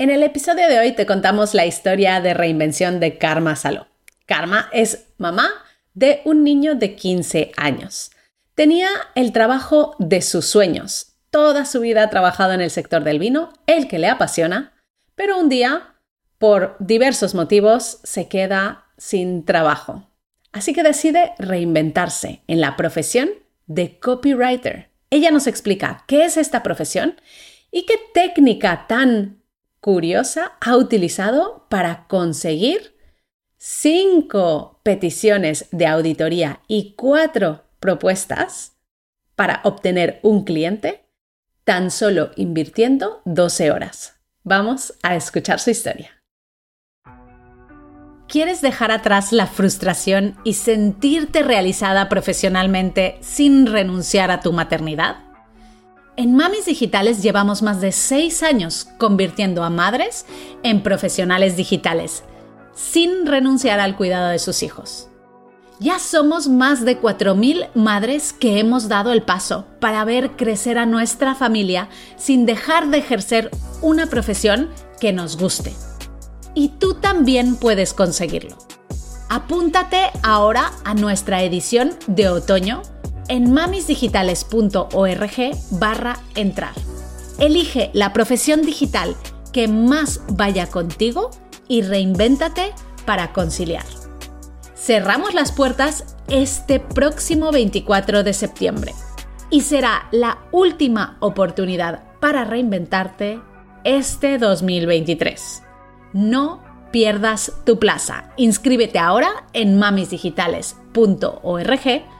En el episodio de hoy te contamos la historia de reinvención de Karma Saló. Karma es mamá de un niño de 15 años. Tenía el trabajo de sus sueños. Toda su vida ha trabajado en el sector del vino, el que le apasiona, pero un día, por diversos motivos, se queda sin trabajo. Así que decide reinventarse en la profesión de copywriter. Ella nos explica qué es esta profesión y qué técnica tan curiosa ha utilizado para conseguir cinco peticiones de auditoría y cuatro propuestas para obtener un cliente tan solo invirtiendo 12 horas. Vamos a escuchar su historia. ¿Quieres dejar atrás la frustración y sentirte realizada profesionalmente sin renunciar a tu maternidad? En Mamis Digitales llevamos más de seis años convirtiendo a madres en profesionales digitales, sin renunciar al cuidado de sus hijos. Ya somos más de 4.000 madres que hemos dado el paso para ver crecer a nuestra familia sin dejar de ejercer una profesión que nos guste. Y tú también puedes conseguirlo. Apúntate ahora a nuestra edición de otoño en mamisdigitales.org barra entrar. Elige la profesión digital que más vaya contigo y reinvéntate para conciliar. Cerramos las puertas este próximo 24 de septiembre y será la última oportunidad para reinventarte este 2023. No pierdas tu plaza. Inscríbete ahora en mamisdigitales.org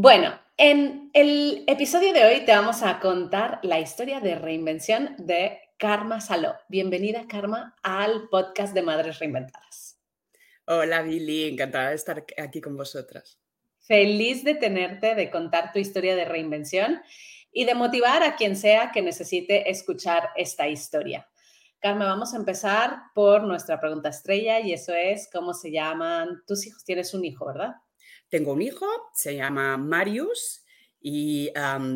Bueno, en el episodio de hoy te vamos a contar la historia de reinvención de Karma Saló. Bienvenida, Karma, al podcast de Madres Reinventadas. Hola, Billy, encantada de estar aquí con vosotras. Feliz de tenerte, de contar tu historia de reinvención y de motivar a quien sea que necesite escuchar esta historia. Karma, vamos a empezar por nuestra pregunta estrella y eso es, ¿cómo se llaman tus hijos? Tienes un hijo, ¿verdad? Tengo un hijo, se llama Marius y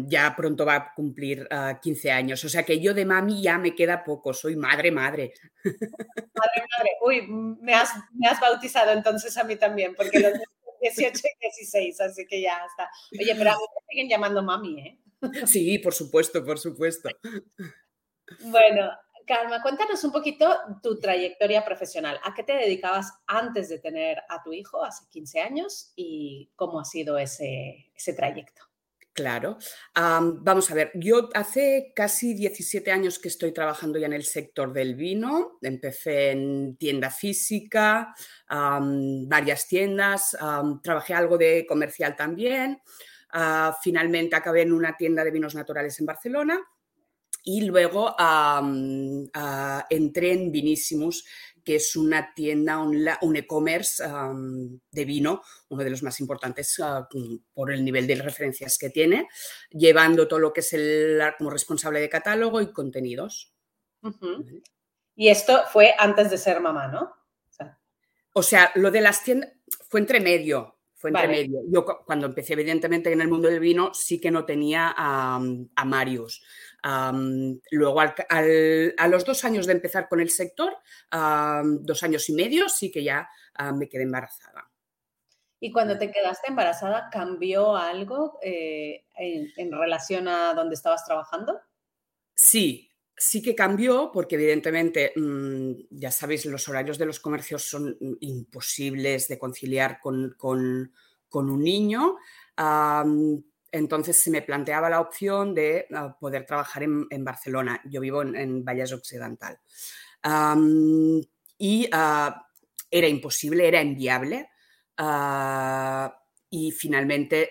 ya pronto va a cumplir 15 ah, años. O sea que yo de mami ya me queda poco, soy madre, madre. Madre, madre. Uy, me has, me has bautizado entonces a mí también, porque los 18 y 16, así que ya está. Oye, pero a mí me siguen llamando mami, ¿eh? Sí, por supuesto, por supuesto. Bueno, Calma, cuéntanos un poquito tu trayectoria profesional. ¿A qué te dedicabas antes de tener a tu hijo hace 15 años y cómo ha sido ese, trayecto? Claro. vamos a ver, yo hace casi 17 años que estoy trabajando ya en el sector del vino. Empecé en tienda física, varias tiendas, trabajé algo de comercial también. Ah, finalmente acabé en una tienda de vinos naturales en Barcelona y luego entré en Vinissimus, que es una tienda, un, e-commerce de vino, uno de los más importantes ah, por el nivel de referencias que tiene, llevando todo lo que es el, como responsable de catálogo y contenidos. Y esto fue antes de ser mamá, ¿no? O sea, lo de las tiendas fue entre medio. Fue entre medio. Yo cuando empecé, evidentemente, en el mundo del vino, sí que no tenía a, a Marius luego, a los dos años de empezar con el sector, dos años y medio, sí que ya me quedé embarazada. ¿Y cuando te quedaste embarazada, cambió algo eh, en, relación a donde estabas trabajando? Sí, sí que cambió porque evidentemente, mm, ya sabéis, los horarios de los comercios son imposibles de conciliar con, un niño. Entonces se me planteaba la opción de ah, poder trabajar en, Barcelona. Yo vivo en, Valles Occidental. y ah, era imposible, era inviable. Ah, y finalmente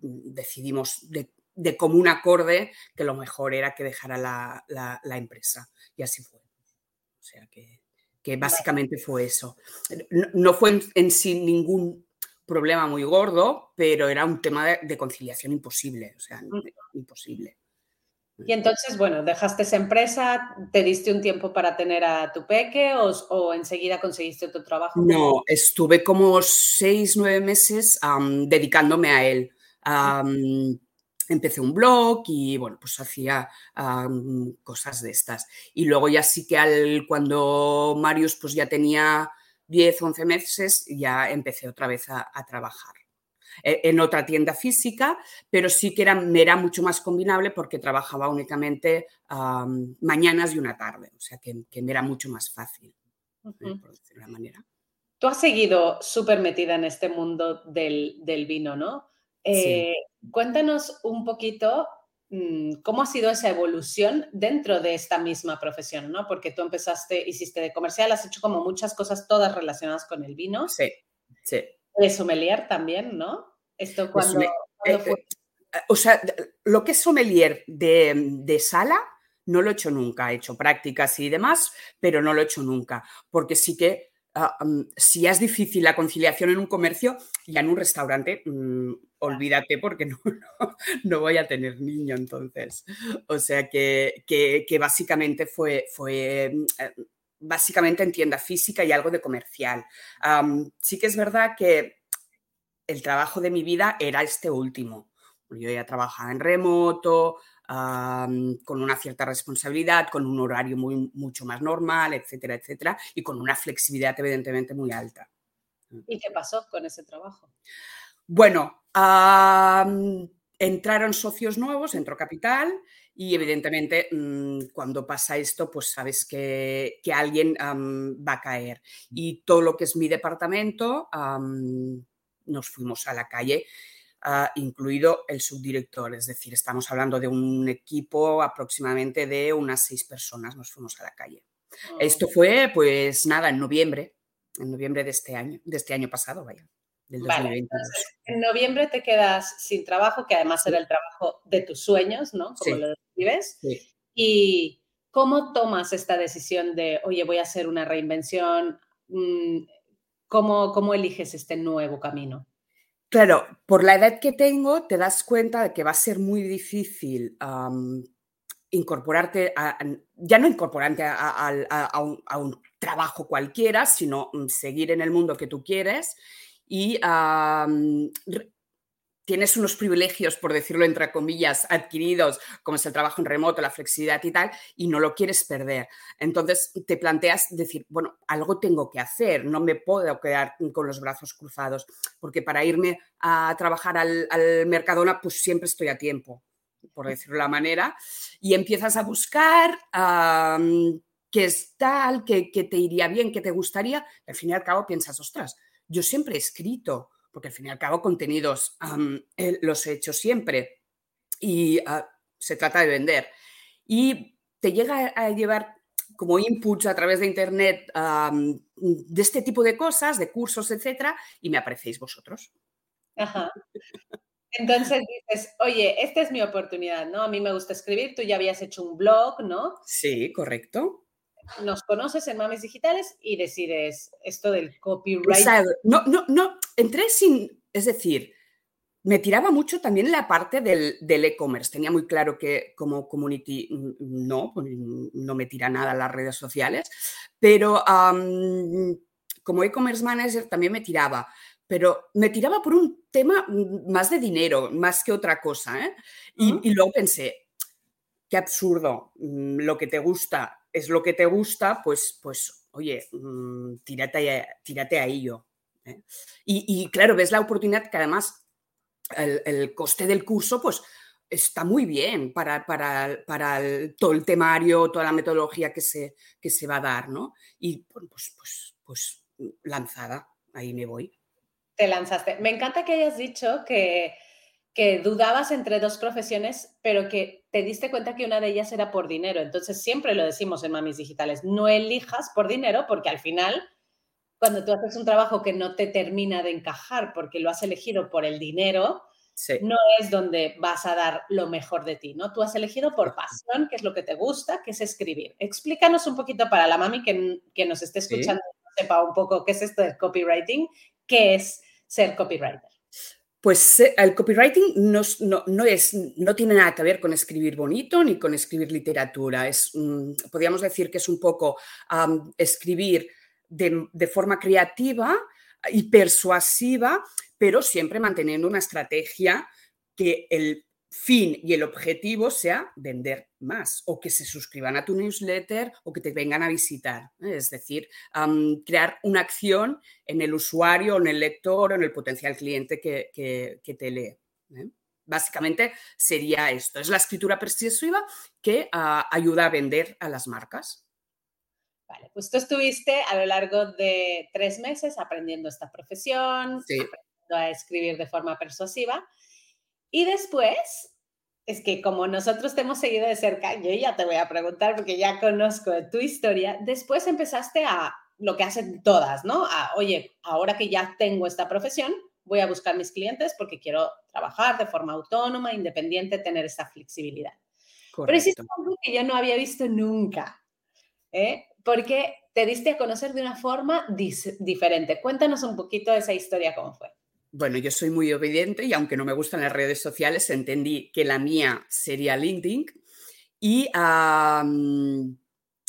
decidimos de, común acorde que lo mejor era que dejara la, empresa. Y así fue. O sea que, básicamente fue eso. No, fue en, sí ningún problema muy gordo, pero era un tema de, conciliación imposible, o sea, imposible. Y entonces, bueno, dejaste esa empresa, ¿te diste un tiempo para tener a tu peque o, enseguida conseguiste otro trabajo? No, estuve como seis, nueve meses dedicándome a él. empecé un blog y bueno, pues hacía cosas de estas. Y luego ya sí que al, cuando Marius pues ya tenía 10, 11 meses, ya empecé otra vez a trabajar. Eh, en otra tienda física, pero sí que era, me era mucho más combinable porque trabajaba únicamente mañanas y una tarde, o sea que, me era mucho más fácil, eh, por decirlo de manera. Tú has seguido súper metida en este mundo del, vino, ¿no? Eh, cuéntanos un poquito cómo ha sido esa evolución dentro de esta misma profesión, ¿no? Porque tú empezaste, hiciste de comercial, has hecho como muchas cosas todas relacionadas con el vino. Sí, sí. De sommelier también, ¿no? Esto cuando, eh, fue? Eh, o sea, lo que es sommelier de, sala, no lo he hecho nunca. He hecho prácticas y demás, pero no lo he hecho nunca. Porque sí que ah, si es difícil la conciliación en un comercio, ya en un restaurante, mm, olvídate porque no, no, voy a tener niño entonces. O sea que, que, básicamente fue, fue mm, eh, básicamente en tienda física y algo de comercial. sí que es verdad que el trabajo de mi vida era este último. Yo ya trabajaba en remoto, con una cierta responsabilidad, con un horario muy, mucho más normal, etcétera, etcétera, y con una flexibilidad evidentemente muy alta. ¿Y qué pasó con ese trabajo? Bueno, entraron socios nuevos, entró capital y evidentemente mm, cuando pasa esto, pues sabes que, alguien va a caer. Y todo lo que es mi departamento nos fuimos a la calle, ah, incluido el subdirector. Es decir, estamos hablando de un equipo aproximadamente de unas seis personas, nos fuimos a la calle. Esto oh. fue, pues nada, en noviembre, en noviembre de este año, de este año pasado, vaya. Del en noviembre te quedas sin trabajo, que además era el trabajo de tus sueños, ¿no? Como lo describes. Y ¿cómo tomas esta decisión de, oye, voy a hacer una reinvención? Mm, ¿Cómo, eliges este nuevo camino? Claro, por la edad que tengo, te das cuenta de que va a ser muy difícil incorporarte, ya no incorporarte a, un, trabajo cualquiera, sino mm, seguir en el mundo que tú quieres y tienes unos privilegios, por decirlo entre comillas, adquiridos, como es el trabajo en remoto, la flexibilidad y tal, y no lo quieres perder. Entonces te planteas decir, bueno, algo tengo que hacer, no me puedo quedar con los brazos cruzados, porque para irme a trabajar al, Mercadona, pues siempre estoy a tiempo, por decirlo de la manera, y empiezas a buscar qué es tal, qué, te iría bien, qué te gustaría, al fin y al cabo piensas, ostras, yo siempre he escrito, porque al fin y al cabo contenidos eh, los he hecho siempre y ah, se trata de vender. Y te llega a llevar como inputs a través de Internet de este tipo de cosas, de cursos, etcétera, y me aparecéis vosotros. Ajá. Entonces dices, oye, esta es mi oportunidad, ¿no? A mí me gusta escribir, tú ya habías hecho un blog, ¿no? Sí, correcto nos conoces en Mames Digitales y decides esto del copyright. No, no, no, entré sin, es decir, me tiraba mucho también la parte del, e-commerce. Tenía muy claro que como community mm, no, pues, no me tira nada las redes sociales, pero como e-commerce manager también me tiraba. Pero me tiraba por un tema más de dinero, más que otra cosa. ¿eh? Y, y luego pensé, qué absurdo, mm, lo que te gusta es lo que te gusta, pues, pues oye, mm, tírate, tírate a ello. ¿Eh? Y, claro, ves la oportunidad que además el, coste del curso, pues está muy bien para, para, para todo el temario, toda la metodología que se, que se va a dar, ¿no? Y pues, pues, pues lanzada, ahí me voy. Te lanzaste. Me encanta que hayas dicho que que dudabas entre dos profesiones, pero que te diste cuenta que una de ellas era por dinero. Entonces, siempre lo decimos en Mamis Digitales, no elijas por dinero porque al final, cuando tú haces un trabajo que no te termina de encajar porque lo has elegido por el dinero, no es donde vas a dar lo mejor de ti, ¿no? Tú has elegido por pasión, que es lo que te gusta, que es escribir. Explícanos un poquito para la mami que, que nos esté escuchando, sepa un poco qué es esto del copywriting, qué es ser copywriter. Pues el copywriting no, no, es, no tiene nada que ver con escribir bonito ni con escribir literatura. Es, podríamos decir que es un poco escribir de, forma creativa y persuasiva, pero siempre manteniendo una estrategia que el fin y el objetivo sea vender más o que se suscriban a tu newsletter o que te vengan a visitar. ¿eh? Es decir, crear una acción en el usuario, en el lector o en el potencial cliente que, te lee. ¿eh? Básicamente sería esto. Es la escritura persuasiva que ah, ayuda a vender a las marcas. Vale, pues tú estuviste a lo largo de tres meses aprendiendo esta profesión, aprendiendo a escribir de forma persuasiva. Y después, es que como nosotros te hemos seguido de cerca, yo ya te voy a preguntar porque ya conozco tu historia, después empezaste a lo que hacen todas, ¿no? A, oye, ahora que ya tengo esta profesión, voy a buscar mis clientes porque quiero trabajar de forma autónoma, independiente, tener esta flexibilidad. Pero es algo que yo no había visto nunca, ¿eh? Porque te diste a conocer de una forma diferente. Cuéntanos un poquito de esa historia, cómo fue. Bueno, yo soy muy obediente y aunque no me gustan las redes sociales, entendí que la mía sería LinkedIn y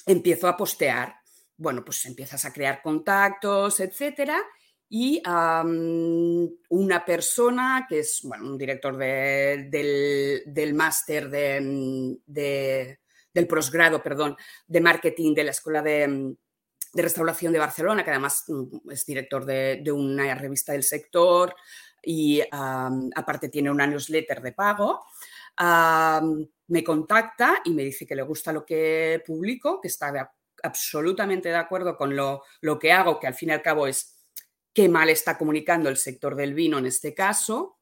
empiezo a postear. Bueno, pues empiezas a crear contactos, etcétera. Y una persona que es bueno, un director del, máster de, del posgrado, perdón, de marketing de la Escuela de, de Restauración de Barcelona, que además mm, es director de, una revista del sector y aparte tiene una newsletter de pago, me contacta y me dice que le gusta lo que publico, que está absolutamente de acuerdo con lo, lo, que hago, que al fin y al cabo es qué mal está comunicando el sector del vino en este caso,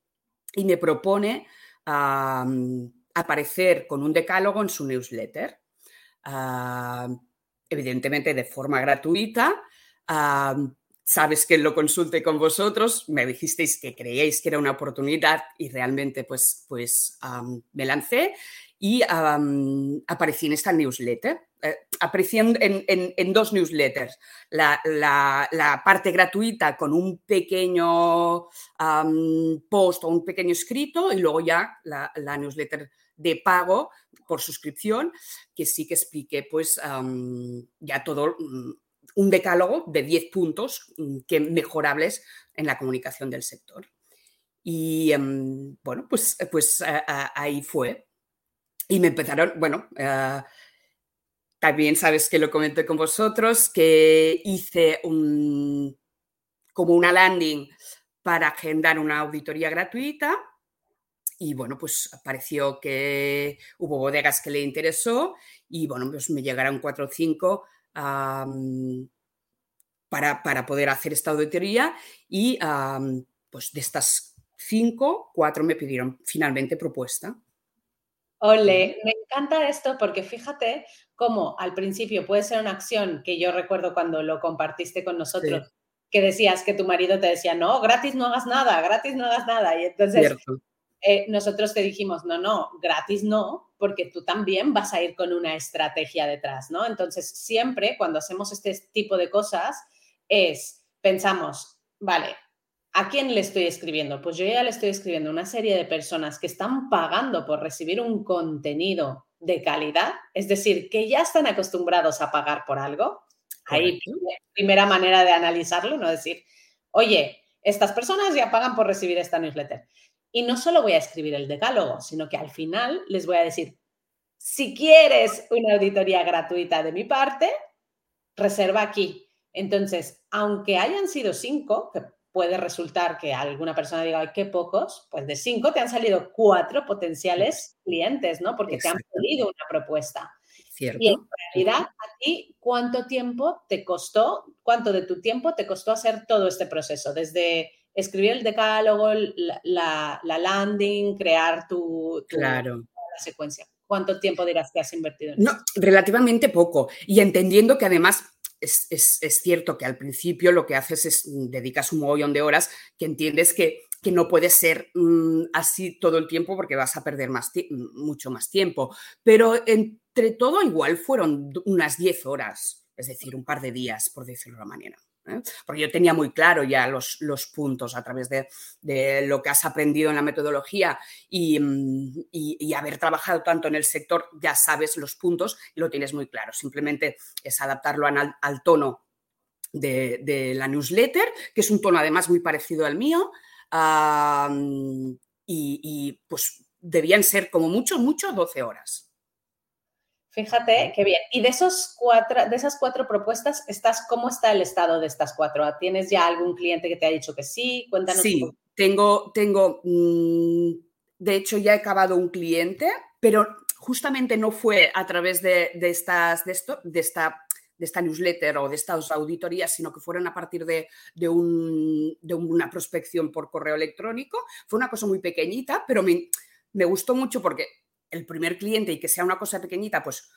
y me propone aparecer con un decálogo en su newsletter. Evidentemente de forma gratuita. sabes que lo consulte con vosotros, me dijisteis que creíais que era una oportunidad y realmente pues, pues me lancé y aparecí en esta newsletter. Eh, aparecí en, dos newsletters. La, parte gratuita con un pequeño post o un pequeño escrito y luego ya la, newsletter de pago por suscripción, que sí que expliqué pues ya todo mm, un decálogo de 10 puntos mm, que mejorables en la comunicación del sector. Y em, bueno, pues, pues ahí fue. Y me empezaron, bueno, eh, también sabes que lo comenté con vosotros, que hice un, como una landing para agendar una auditoría gratuita y bueno, pues pareció que hubo bodegas que le interesó y bueno, pues me llegaron cuatro o cinco para, para, poder hacer esta auditoría y pues de estas cinco, cuatro me pidieron finalmente propuesta. Ole, me encanta esto porque fíjate cómo al principio puede ser una acción que yo recuerdo cuando lo compartiste con nosotros, que decías que tu marido te decía, no, gratis no hagas nada, gratis no hagas nada. Y entonces eh, nosotros te dijimos, no, no, gratis no, porque tú también vas a ir con una estrategia detrás, ¿no? Entonces, siempre cuando hacemos este tipo de cosas es, pensamos, vale, ¿a quién le estoy escribiendo? Pues yo ya le estoy escribiendo a una serie de personas que están pagando por recibir un contenido de calidad, es decir, que ya están acostumbrados a pagar por algo. Ahí, primera manera de analizarlo, no decir, oye, estas personas ya pagan por recibir esta newsletter. Y no solo voy a escribir el decálogo, sino que al final les voy a decir, si quieres una auditoría gratuita de mi parte, reserva aquí. Entonces, aunque hayan sido cinco, que puede resultar que alguna persona diga, ay, qué pocos, pues de cinco te han salido cuatro potenciales clientes, ¿no? Porque te han pedido una propuesta. Cierto. Y en realidad, a ti, ¿cuánto tiempo te costó, cuánto de tu tiempo te costó hacer todo este proceso? Desde escribir el decálogo, la, landing, crear tu, claro. secuencia. ¿Cuánto tiempo dirás que has invertido en no, Relativamente poco. Y entendiendo que además es, cierto que al principio lo que haces es mm, dedicas un mogollón de horas que entiendes que que no puede ser mm, así todo el tiempo porque vas a perder más mucho más tiempo. Pero entre todo igual fueron unas 10 horas, es decir, un par de días, por decirlo de una manera. ¿Eh? Porque yo tenía muy claro ya los, los puntos a través de, lo que has aprendido en la metodología mm, y, haber trabajado tanto en el sector, ya sabes los puntos y lo tienes muy claro. Simplemente es adaptarlo al, tono de, la newsletter, que es un tono además muy parecido al mío, y, pues debían ser como mucho, mucho 12 horas. Fíjate qué bien. Y de, esos cuatro, de esas cuatro propuestas, estás, ¿cómo está el estado de estas cuatro? ¿Tienes ya algún cliente que te ha dicho que sí? Cuéntanos. Sí, tengo, tengo, mm, de hecho ya he acabado un cliente, pero justamente no fue a través de, estas, de, esto, de esta de esta newsletter o de estas auditorías, sino que fueron a partir de, una prospección por correo electrónico. Fue una cosa muy pequeñita, pero me, gustó mucho porque el primer cliente y que sea una cosa pequeñita, pues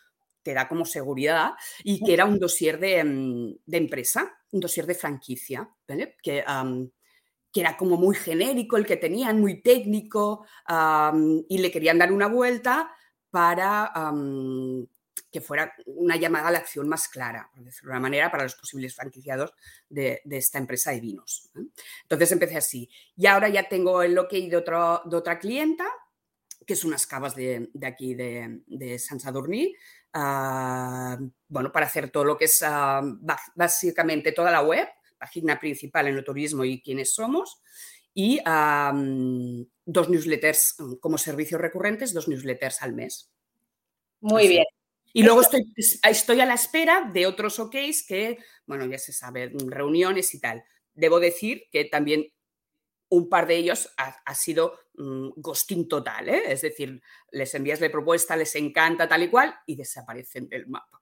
te da como seguridad y que era un dossier de, mm, empresa, un dossier de franquicia, que, que, era como muy genérico el que tenían, muy técnico y le querían dar una vuelta para que fuera una llamada a la acción más clara, por decirlo de una manera, para los posibles franquiciados de, esta empresa de vinos. Entonces empecé así. Y ahora ya tengo el ok de, de otra clienta, que es unas cavas de, aquí de, San Sadurní, ah, bueno, para hacer todo lo que es ah, básicamente toda la web, página principal en el turismo y quiénes somos, y dos newsletters como servicios recurrentes, dos newsletters al mes. Muy bien. Y luego estoy, estoy a la espera de otros OKs que, bueno, ya se sabe, reuniones y tal. Debo decir que también un par de ellos ha, sido mm, ghosting total, ¿eh? es decir, les envías la propuesta, les encanta tal y cual y desaparecen del mapa.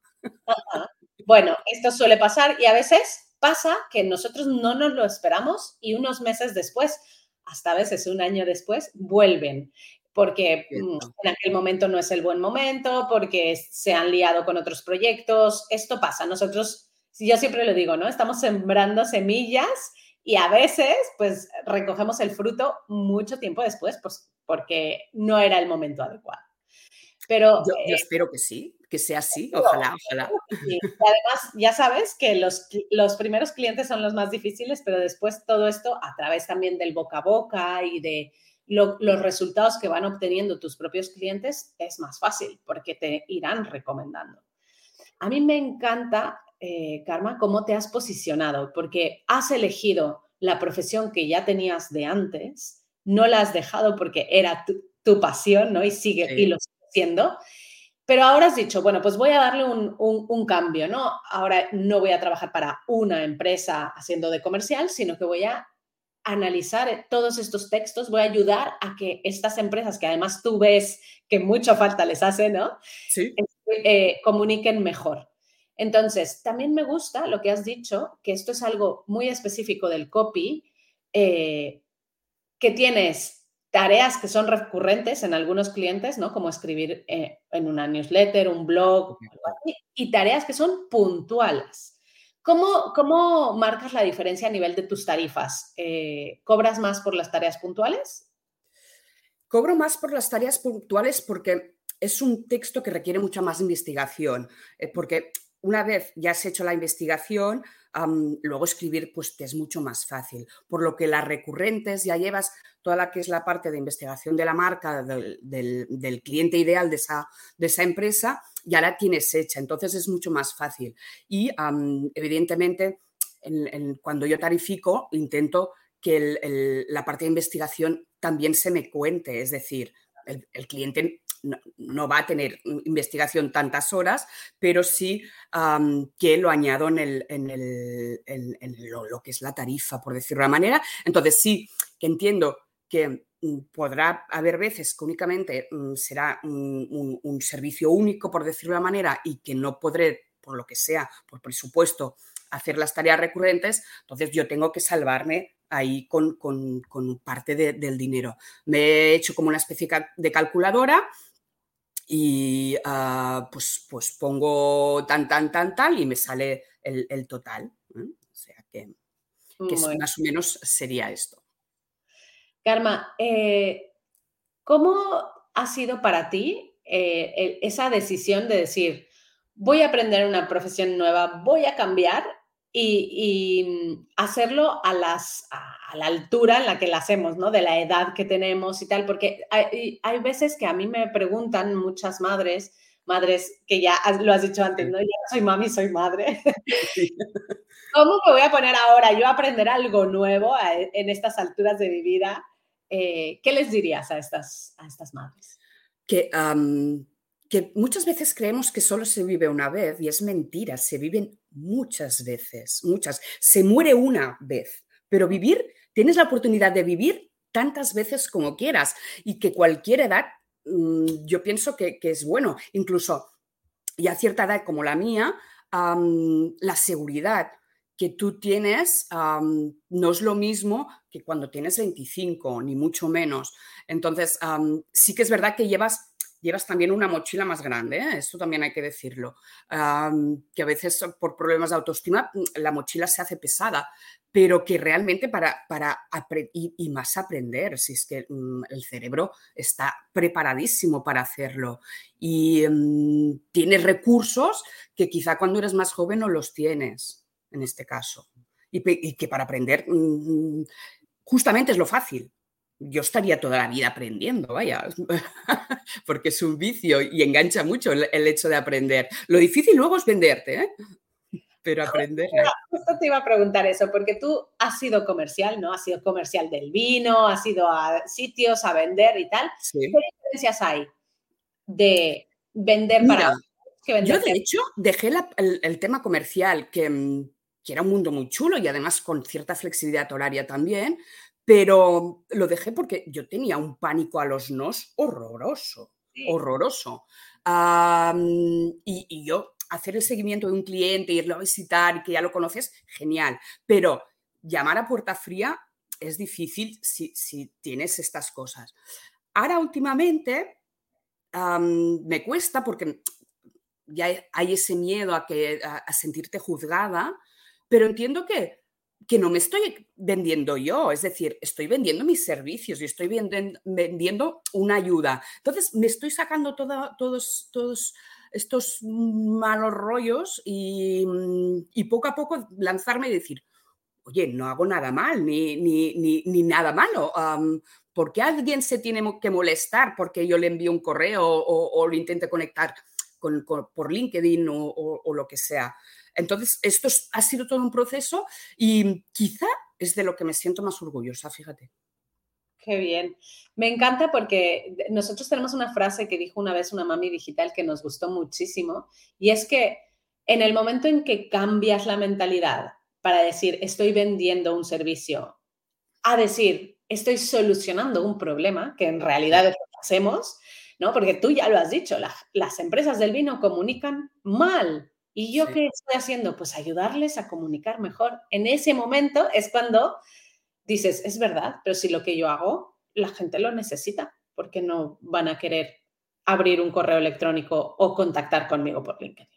Bueno, esto suele pasar y a veces pasa que nosotros no nos lo esperamos y unos meses después, hasta a veces un año después, vuelven porque mm, en aquel momento no es el buen momento, porque se han liado con otros proyectos. Esto pasa. Nosotros, yo siempre lo digo, ¿no? Estamos sembrando semillas y a veces, pues, recogemos el fruto mucho tiempo después, pues, porque no era el momento adecuado. Pero, yo, eh, espero que sí, que sea así, ojalá, ojalá. Y además, ya sabes que los, los primeros clientes son los más difíciles, pero después todo esto a través también del boca a boca y de los resultados que van obteniendo tus propios clientes es más fácil porque te irán recomendando. A mí me encanta, eh, Karma, cómo te has posicionado porque has elegido la profesión que ya tenías de antes, no la has dejado porque era tu, pasión, ¿no? Y sigue y lo sigue siendo. Pero ahora has dicho, bueno, pues voy a darle un, un, cambio, ¿no? Ahora no voy a trabajar para una empresa haciendo de comercial, sino que voy a analizar todos estos textos, voy a ayudar a que estas empresas, que además tú ves que mucha falta les hace, ¿no? Sí. Eh, comuniquen mejor. Entonces, también me gusta lo que has dicho, que esto es algo muy específico del copy, eh, que tienes tareas que son recurrentes en algunos clientes, ¿no? Como escribir eh, en una newsletter, un blog, y tareas que son puntuales. ¿Cómo, marcas la diferencia a nivel de tus tarifas? Eh, ¿Cobras más por las tareas puntuales? Cobro más por las tareas puntuales porque es un texto que requiere mucha más investigación, porque una vez ya has hecho la investigación, luego escribir pues te es mucho más fácil. Por lo que las recurrentes ya llevas toda la que es la parte de investigación de la marca, del, cliente ideal de esa, de esa empresa, ya la tienes hecha, entonces es mucho más fácil. Y evidentemente, cuando yo tarifico, intento que la parte de investigación también se me cuente, es decir, el, cliente no, va a tener investigación tantas horas, pero sí que lo añado en, el, en, lo, que es la tarifa, por decirlo de manera. Entonces sí, que entiendo que mm, podrá haber veces que únicamente mm, será un, servicio único, por decirlo de manera, y que no podré, por lo que sea, por presupuesto, hacer las tareas recurrentes, entonces yo tengo que salvarme ahí con, parte del dinero. Me he hecho como una especie de calculadora y ah, pues, pues pongo tan, tan, tan, tal y me sale el, total. O sea que, más o menos sería esto. Karma, eh, ¿cómo ha sido para ti eh, esa decisión de decir, voy a aprender una profesión nueva, voy a cambiar y, hacerlo a, las, a, la altura en la que la hacemos, ¿no? De la edad que tenemos y tal, porque hay, hay veces que a mí me preguntan muchas madres, madres que ya lo has dicho antes, ¿no? Ya soy mami, soy madre. ¿Cómo me voy a poner ahora yo a aprender algo nuevo en estas alturas de mi vida? Eh, ¿Qué les dirías a estas, a estas madres? Que, que muchas veces creemos que solo se vive una vez y es mentira, se viven muchas veces, muchas. Se muere una vez, pero vivir, tienes la oportunidad de vivir tantas veces como quieras y que cualquier edad, mm, yo pienso que, es bueno, incluso y a cierta edad como la mía, la seguridad que tú tienes no es lo mismo que cuando tienes 25, ni mucho menos. Entonces, sí que es verdad que llevas llevas también una mochila más grande, ¿eh? esto también hay que decirlo, que a veces por problemas de autoestima mm, la mochila se hace pesada, pero que realmente para, para y, más aprender, si es que mm, el cerebro está preparadísimo para hacerlo. Y mm, tienes recursos que quizá cuando eres más joven no los tienes, en este caso, y que para aprender justamente es lo fácil yo estaría toda la vida aprendiendo, vaya, porque es un vicio y engancha mucho el, hecho de aprender. Lo difícil luego es venderte, ¿eh? pero aprender. Justo te iba a preguntar eso, porque tú has sido comercial, ¿no? Has sido comercial del vino, has ido a sitios a vender y tal. ¿Qué diferencias hay de vender para... yo, de hecho, dejé el, tema comercial, que, mm, que era un mundo muy chulo y además con cierta flexibilidad horaria también, pero lo dejé porque yo tenía un pánico a los nos horroroso, horroroso. y, yo hacer el seguimiento de un cliente, irlo a visitar y que ya lo conoces, genial. Pero llamar a puerta fría es difícil si, tienes estas cosas. Ahora últimamente me cuesta porque ya hay ese miedo a, que, a sentirte juzgada, pero entiendo que que no me estoy vendiendo yo, es decir, estoy vendiendo mis servicios y estoy vendiendo una ayuda. Entonces, me estoy sacando todos, estos malos rollos y, poco a poco lanzarme y decir, oye, no hago nada mal, ni, ni, nada malo. ¿Por qué alguien se tiene que molestar porque yo le envío un correo o, lo intente conectar por LinkedIn o lo que sea? Entonces, esto ha sido todo un proceso y quizá es de lo que me siento más orgullosa, fíjate. Qué bien. Me encanta porque nosotros tenemos una frase que dijo una vez una mami digital que nos gustó muchísimo y es que en el momento en que cambias la mentalidad para decir estoy vendiendo un servicio a decir estoy solucionando un problema, que en realidad es lo que hacemos, ¿no? Porque tú ya lo has dicho, las empresas del vino comunican mal, ¿Y yo qué estoy haciendo? Pues ayudarles a comunicar mejor. En ese momento es cuando dices, es verdad, pero si lo que yo hago, la gente lo necesita, porque no van a querer abrir un correo electrónico o contactar conmigo por LinkedIn.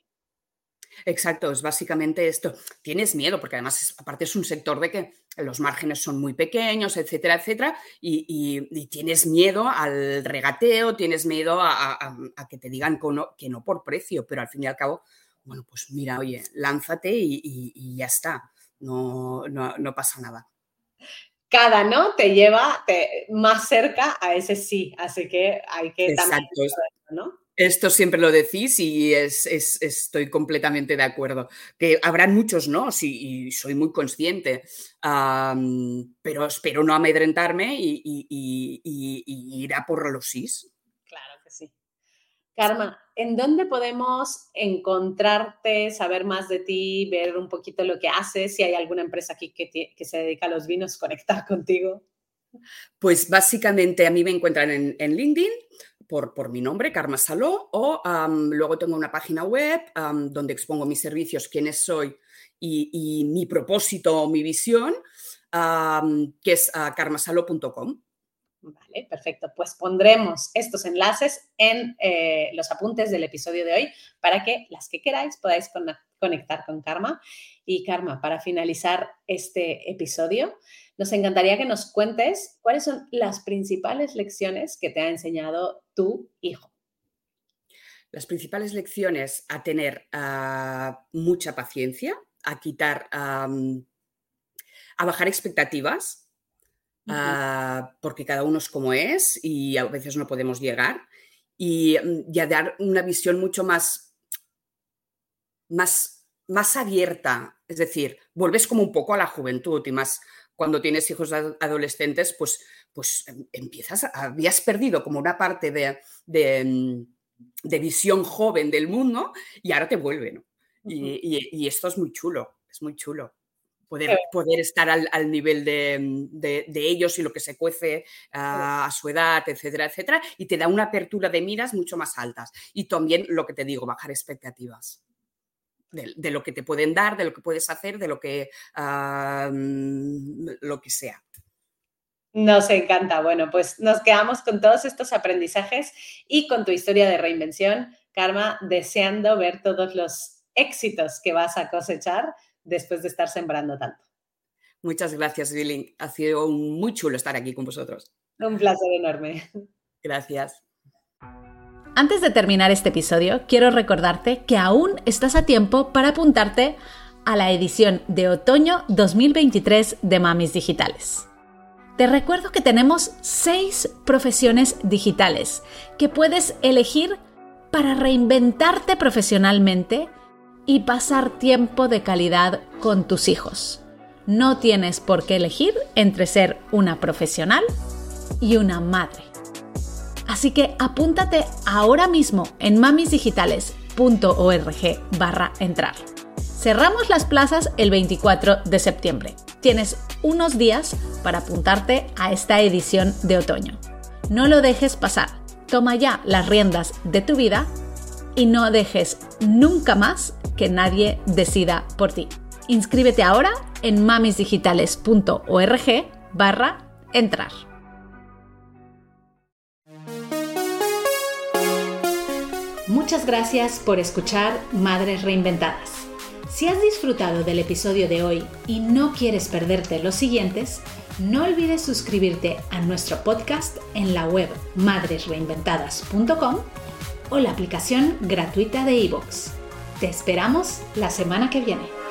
Exacto, es básicamente esto. Tienes miedo, porque además aparte es un sector de que los márgenes son muy pequeños, etcétera, etcétera, y, tienes miedo al regateo, tienes miedo a, que te digan que no por precio, pero al fin y al cabo bueno, pues mira, oye, lánzate y, ya está, no, no, pasa nada. Cada no te lleva más cerca a ese sí, así que hay que Exacto. ¿no? Esto siempre lo decís y es, estoy completamente de acuerdo. Que habrán muchos no, y soy muy consciente, pero espero no amedrentarme y, y, ir a por los sís. Que. Karma, ¿en dónde podemos encontrarte, saber más de ti, ver un poquito lo que haces? Si hay alguna empresa aquí que, se dedica a los vinos, conectar contigo. Pues básicamente a mí me encuentran en, LinkedIn por, por, mi nombre, Karma Saló, o luego tengo una página web donde expongo mis servicios, quiénes soy y, mi propósito o mi visión, que es uh, karmasalo.com. Vale, perfecto. Pues pondremos estos enlaces en eh, los apuntes del episodio de hoy para que las que queráis podáis conectar con Karma. Y Karma, para finalizar este episodio, nos encantaría que nos cuentes cuáles son las principales lecciones que te ha enseñado tu hijo. Las principales lecciones a tener ah, mucha paciencia, a quitar, a bajar expectativas, ah, porque cada uno es como es y a veces no podemos llegar, y, mm, a dar una visión mucho más, más, más abierta, es decir, vuelves como un poco a la juventud y más cuando tienes hijos adolescentes, pues, pues em, empiezas, habías perdido como una parte de, mm, de, visión joven del mundo y ahora te vuelve, ¿no? y, esto es muy chulo, es muy chulo. Poder, poder estar al, nivel mm, de, ellos y lo que se cuece a, su edad, etcétera, etcétera, y te da una apertura de miras mucho más altas. Y también lo que te digo, bajar expectativas de, lo que te pueden dar, de lo que puedes hacer, de lo que, lo que sea. Nos encanta. Bueno, pues nos quedamos con todos estos aprendizajes y con tu historia de reinvención, Karma, deseando ver todos los éxitos que vas a cosechar después de estar sembrando tanto. Muchas gracias, Billy. Ha sido muy chulo estar aquí con vosotros. Un placer enorme. Gracias. Antes de terminar este episodio, quiero recordarte que aún estás a tiempo para apuntarte a la edición de otoño 2023 de Mamis Digitales. Te recuerdo que tenemos seis profesiones digitales que puedes elegir para reinventarte profesionalmente y pasar tiempo de calidad con tus hijos. No tienes por qué elegir entre ser una profesional y una madre. Así que apúntate ahora mismo en mamisdigitales.org barra entrar. Cerramos las plazas el 24 de septiembre. Tienes unos días para apuntarte a esta edición de otoño. No lo dejes pasar. Toma ya las riendas de tu vida y no dejes nunca más que nadie decida por ti. Inscríbete ahora en mamisdigitales.org barra entrar. Muchas gracias por escuchar Madres Reinventadas. Si has disfrutado del episodio de hoy y no quieres perderte los siguientes, no olvides suscribirte a nuestro podcast en la web madresreinventadas.com o la aplicación gratuita de iVoox. Te esperamos la semana que viene.